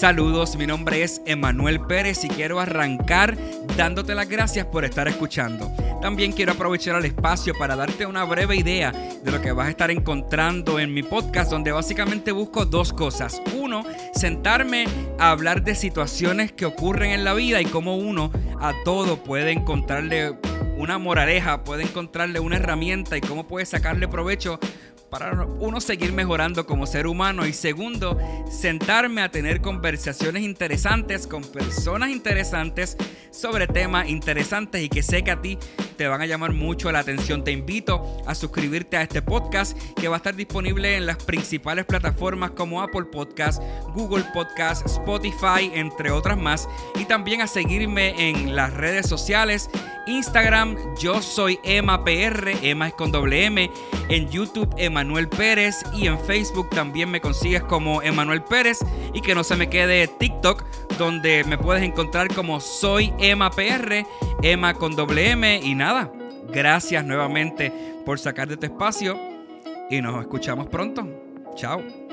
Saludos, mi nombre es Emanuel Pérez y quiero arrancar dándote las gracias por estar escuchando. También quiero aprovechar el espacio para darte una breve idea de lo que vas a estar encontrando en mi podcast, donde básicamente busco dos cosas. Uno, sentarme a hablar de situaciones que ocurren en la vida y cómo uno a todo puede encontrarle una moraleja, puede encontrarle una herramienta y cómo puede sacarle provecho para uno seguir mejorando como ser humano y segundo, sentarme a tener conversaciones interesantes con personas interesantes sobre temas interesantes y que sé que a ti te van a llamar mucho la atención. Te invito a suscribirte a este podcast que va a estar disponible en las principales plataformas como Apple Podcast, Google Podcast, Spotify, entre otras más. Y también a seguirme en las redes sociales, Instagram, yo soy Emma PR, Emma es con doble M, en YouTube Emanuel Pérez y en Facebook también me consigues como Emanuel Pérez y que no se me quede TikTok donde me puedes encontrar como soy Emma PR, Emma con doble M y nada. Gracias nuevamente por sacar de este espacio y nos escuchamos pronto. Chao.